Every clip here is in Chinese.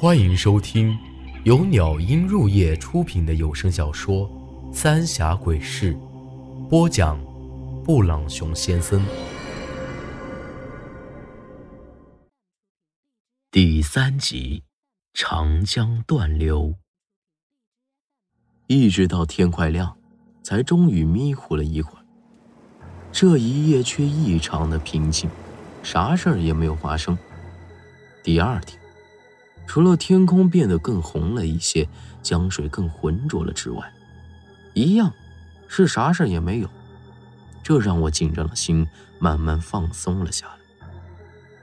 欢迎收听由鸟音入夜出品的有声小说《三峡鬼事》，播讲：布朗熊先生。第三集：长江断流。一直到天快亮，才终于迷糊了一会儿。这一夜却异常的平静，啥事儿也没有发生。第二天。除了天空变得更红了一些，江水更浑浊了之外，一样是啥事也没有。这让我紧张的心慢慢放松了下来。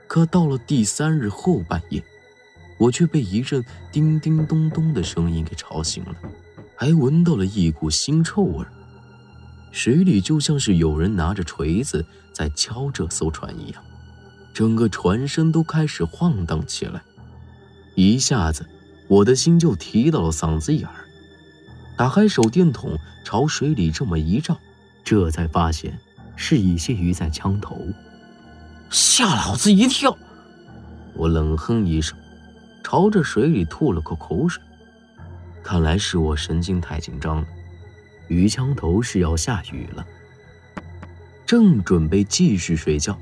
可到了第三日后半夜，我却被一阵叮叮咚咚的声音给吵醒了，还闻到了一股腥臭味水里就像是有人拿着锤子在敲这艘船一样，整个船身都开始晃荡起来。一下子，我的心就提到了嗓子眼儿。打开手电筒，朝水里这么一照，这才发现是一些鱼在枪头，吓老子一跳！我冷哼一声，朝着水里吐了口口水。看来是我神经太紧张了。鱼枪头是要下雨了，正准备继续睡觉，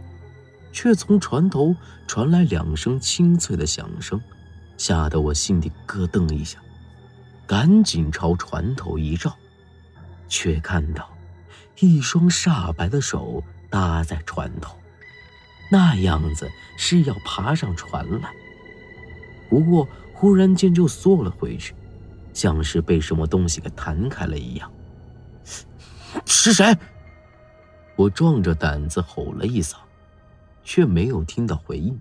却从船头传来两声清脆的响声。吓得我心里咯噔一下，赶紧朝船头一照，却看到一双煞白的手搭在船头，那样子是要爬上船来。不过忽然间就缩了回去，像是被什么东西给弹开了一样。是谁？我壮着胆子吼了一嗓，却没有听到回应。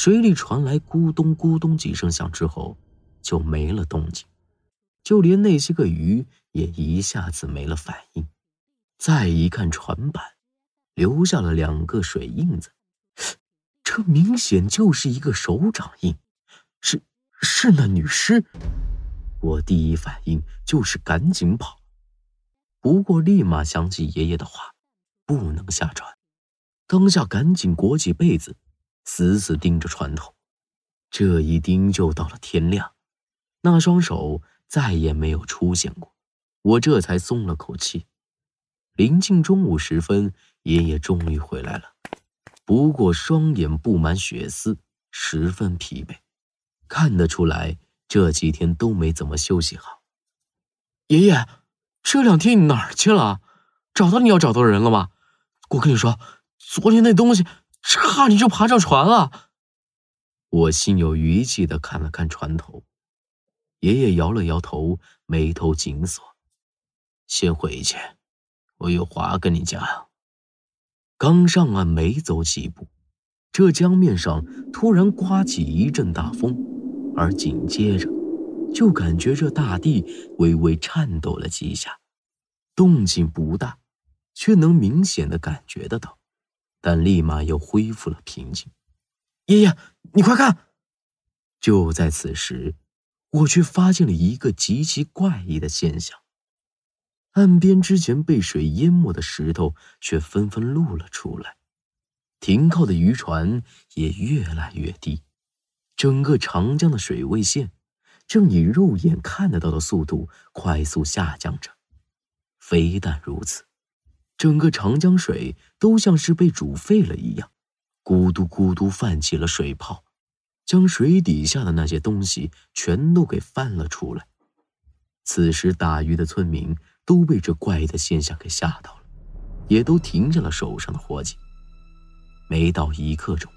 水里传来咕咚咕咚几声响之后，就没了动静，就连那些个鱼也一下子没了反应。再一看船板，留下了两个水印子，这明显就是一个手掌印，是是那女尸。我第一反应就是赶紧跑，不过立马想起爷爷的话，不能下船，当下赶紧裹起被子。死死盯着船头，这一盯就到了天亮，那双手再也没有出现过，我这才松了口气。临近中午时分，爷爷终于回来了，不过双眼布满血丝，十分疲惫，看得出来这几天都没怎么休息好。爷爷，这两天你哪儿去了？找到你要找的人了吗？我跟你说，昨天那东西。差你就爬上船了。我心有余悸的看了看船头，爷爷摇了摇头，眉头紧锁。先回去，我有话跟你讲。刚上岸没走几步，这江面上突然刮起一阵大风，而紧接着，就感觉这大地微微颤抖了几下，动静不大，却能明显的感觉得到。但立马又恢复了平静。爷爷，你快看！就在此时，我却发现了一个极其怪异的现象：岸边之前被水淹没的石头却纷纷露了出来，停靠的渔船也越来越低，整个长江的水位线正以肉眼看得到的速度快速下降着。非但如此。整个长江水都像是被煮沸了一样，咕嘟咕嘟泛起了水泡，将水底下的那些东西全都给翻了出来。此时打鱼的村民都被这怪异的现象给吓到了，也都停下了手上的活计。没到一刻钟，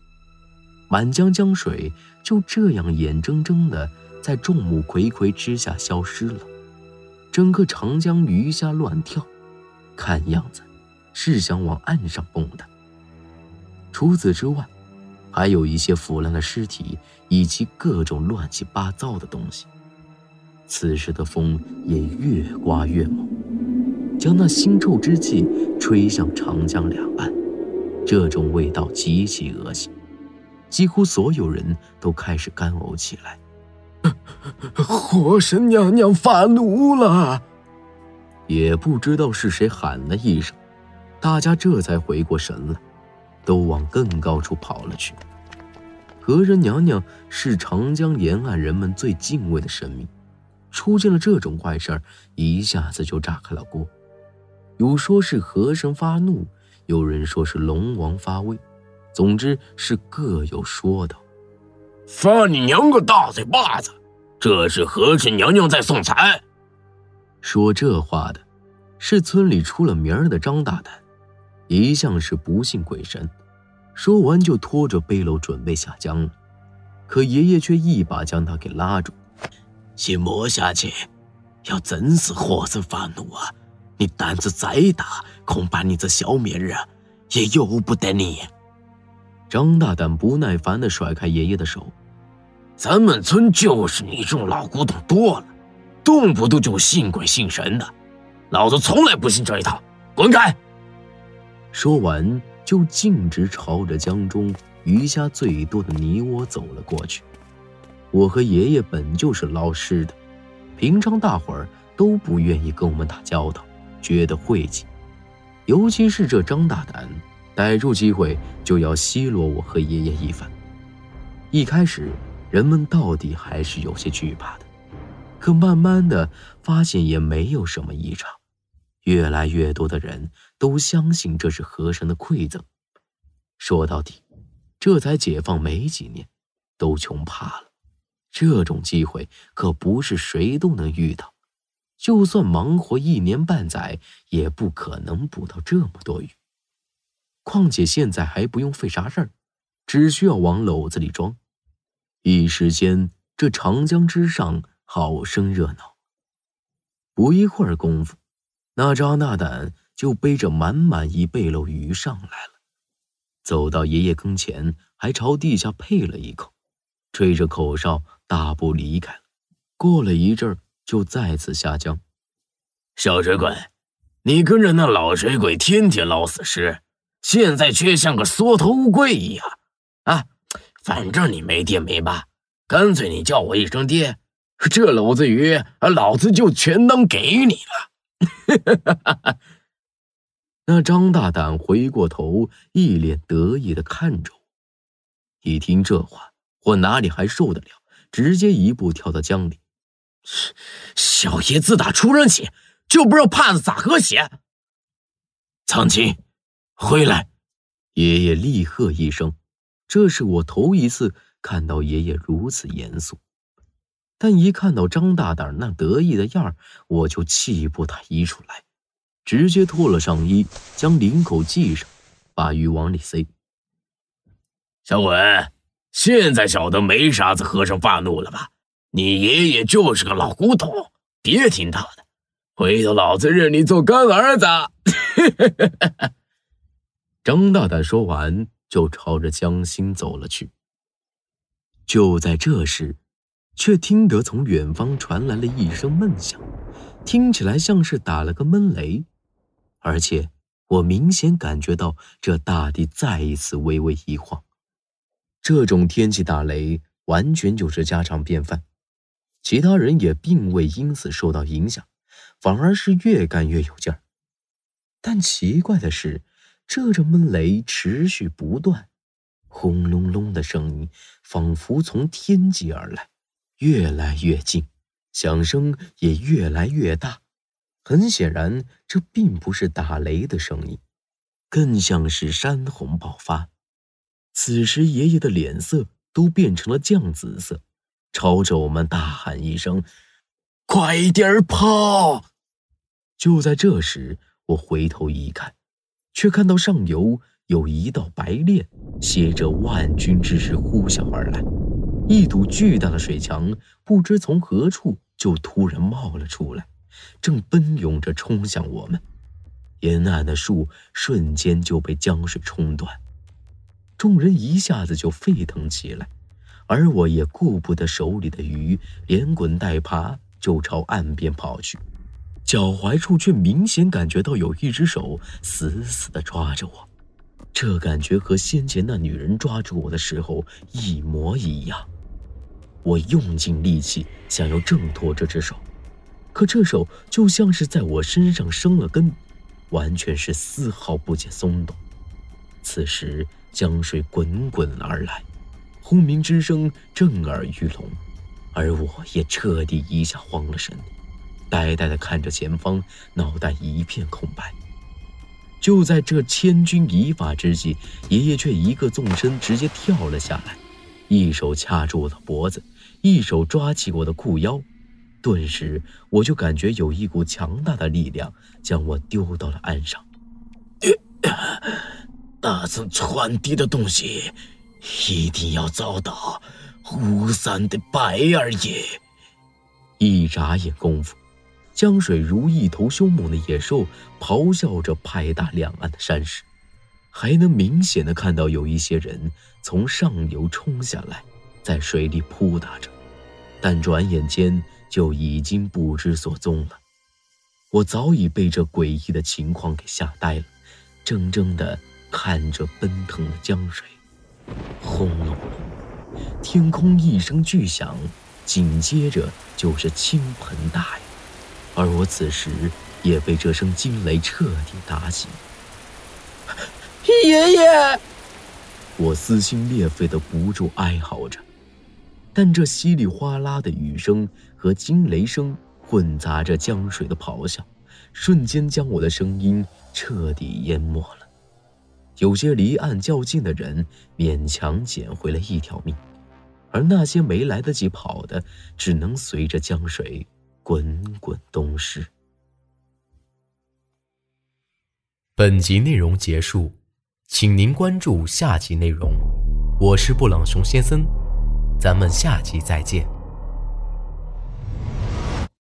满江江水就这样眼睁睁的在众目睽睽之下消失了，整个长江鱼虾乱跳，看样子。是想往岸上蹦的。除此之外，还有一些腐烂的尸体以及各种乱七八糟的东西。此时的风也越刮越猛，将那腥臭之气吹向长江两岸。这种味道极其恶心，几乎所有人都开始干呕起来。火神娘娘发怒了！也不知道是谁喊了一声。大家这才回过神来，都往更高处跑了去。和珅娘娘是长江沿岸人们最敬畏的神明，出现了这种怪事儿，一下子就炸开了锅。有说是河神发怒，有人说是龙王发威，总之是各有说道。放你娘个大嘴巴子！这是和珅娘娘在送财。说这话的，是村里出了名的张大胆，一向是不信鬼神。说完，就拖着背篓准备下江了，可爷爷却一把将他给拉住：“先摸下去，要整死和珅发怒啊！你胆子再大，恐怕你这小命儿啊，也由不得你。”张大胆不耐烦地甩开爷爷的手：“咱们村就是你这种老古董多了，动不动就信鬼信神的，老子从来不信这一套，滚开！”说完。就径直朝着江中鱼虾最多的泥窝走了过去。我和爷爷本就是捞尸的，平常大伙儿都不愿意跟我们打交道，觉得晦气。尤其是这张大胆，逮住机会就要奚落我和爷爷一番。一开始，人们到底还是有些惧怕的，可慢慢的发现也没有什么异常。越来越多的人都相信这是河神的馈赠。说到底，这才解放没几年，都穷怕了。这种机会可不是谁都能遇到，就算忙活一年半载，也不可能捕到这么多鱼。况且现在还不用费啥事儿，只需要往篓子里装。一时间，这长江之上好生热闹。不一会儿功夫。那张大胆就背着满满一背篓鱼上来了，走到爷爷跟前，还朝地下呸了一口，吹着口哨，大步离开了。过了一阵儿，就再次下江。小水鬼，你跟着那老水鬼天天捞死尸，现在却像个缩头乌龟一样。啊，反正你没爹没爸，干脆你叫我一声爹，这篓子鱼，老子就全当给你了。那张大胆回过头，一脸得意的看着我。一听这话，我哪里还受得了？直接一步跳到江里。小爷自打出生起就不知道怕子咋喝血。苍青，回来！爷爷厉喝一声。这是我头一次看到爷爷如此严肃。但一看到张大胆那得意的样儿，我就气不打一处来，直接脱了上衣，将领口系上，把鱼往里塞。小鬼，现在晓得没啥子和尚发怒了吧？你爷爷就是个老古董，别听他的，回头老子认你做干儿子。张大胆说完，就朝着江心走了去。就在这时。却听得从远方传来了一声闷响，听起来像是打了个闷雷，而且我明显感觉到这大地再一次微微一晃。这种天气打雷完全就是家常便饭，其他人也并未因此受到影响，反而是越干越有劲儿。但奇怪的是，这阵闷雷持续不断，轰隆隆的声音仿佛从天际而来。越来越近，响声也越来越大。很显然，这并不是打雷的声音，更像是山洪爆发。此时，爷爷的脸色都变成了酱紫色，朝着我们大喊一声：“快点跑！”就在这时，我回头一看，却看到上游有一道白练，携着万钧之势呼啸而来。一堵巨大的水墙，不知从何处就突然冒了出来，正奔涌着冲向我们。沿岸的树瞬间就被江水冲断，众人一下子就沸腾起来，而我也顾不得手里的鱼，连滚带爬就朝岸边跑去。脚踝处却明显感觉到有一只手死死地抓着我，这感觉和先前那女人抓住我的时候一模一样。我用尽力气想要挣脱这只手，可这手就像是在我身上生了根，完全是丝毫不减松动。此时江水滚滚而来，轰鸣之声震耳欲聋，而我也彻底一下慌了神，呆呆地看着前方，脑袋一片空白。就在这千钧一发之际，爷爷却一个纵身直接跳了下来，一手掐住我的脖子，一手抓起我的裤腰，顿时我就感觉有一股强大的力量将我丢到了岸上。那层传递的东西，一定要遭到吴三的白二爷。一眨眼功夫，江水如一头凶猛的野兽，咆哮着拍打两岸的山石，还能明显的看到有一些人从上游冲下来，在水里扑打着，但转眼间就已经不知所踪了。我早已被这诡异的情况给吓呆了，怔怔的。看着奔腾的江水，轰隆隆，天空一声巨响，紧接着就是倾盆大雨，而我此时也被这声惊雷彻底打醒。爷爷，我撕心裂肺的不住哀嚎着，但这稀里哗啦的雨声和惊雷声混杂着江水的咆哮，瞬间将我的声音彻底淹没了。有些离岸较近的人勉强捡回了一条命，而那些没来得及跑的，只能随着江水滚滚东逝。本集内容结束，请您关注下集内容。我是布朗熊先生，咱们下集再见。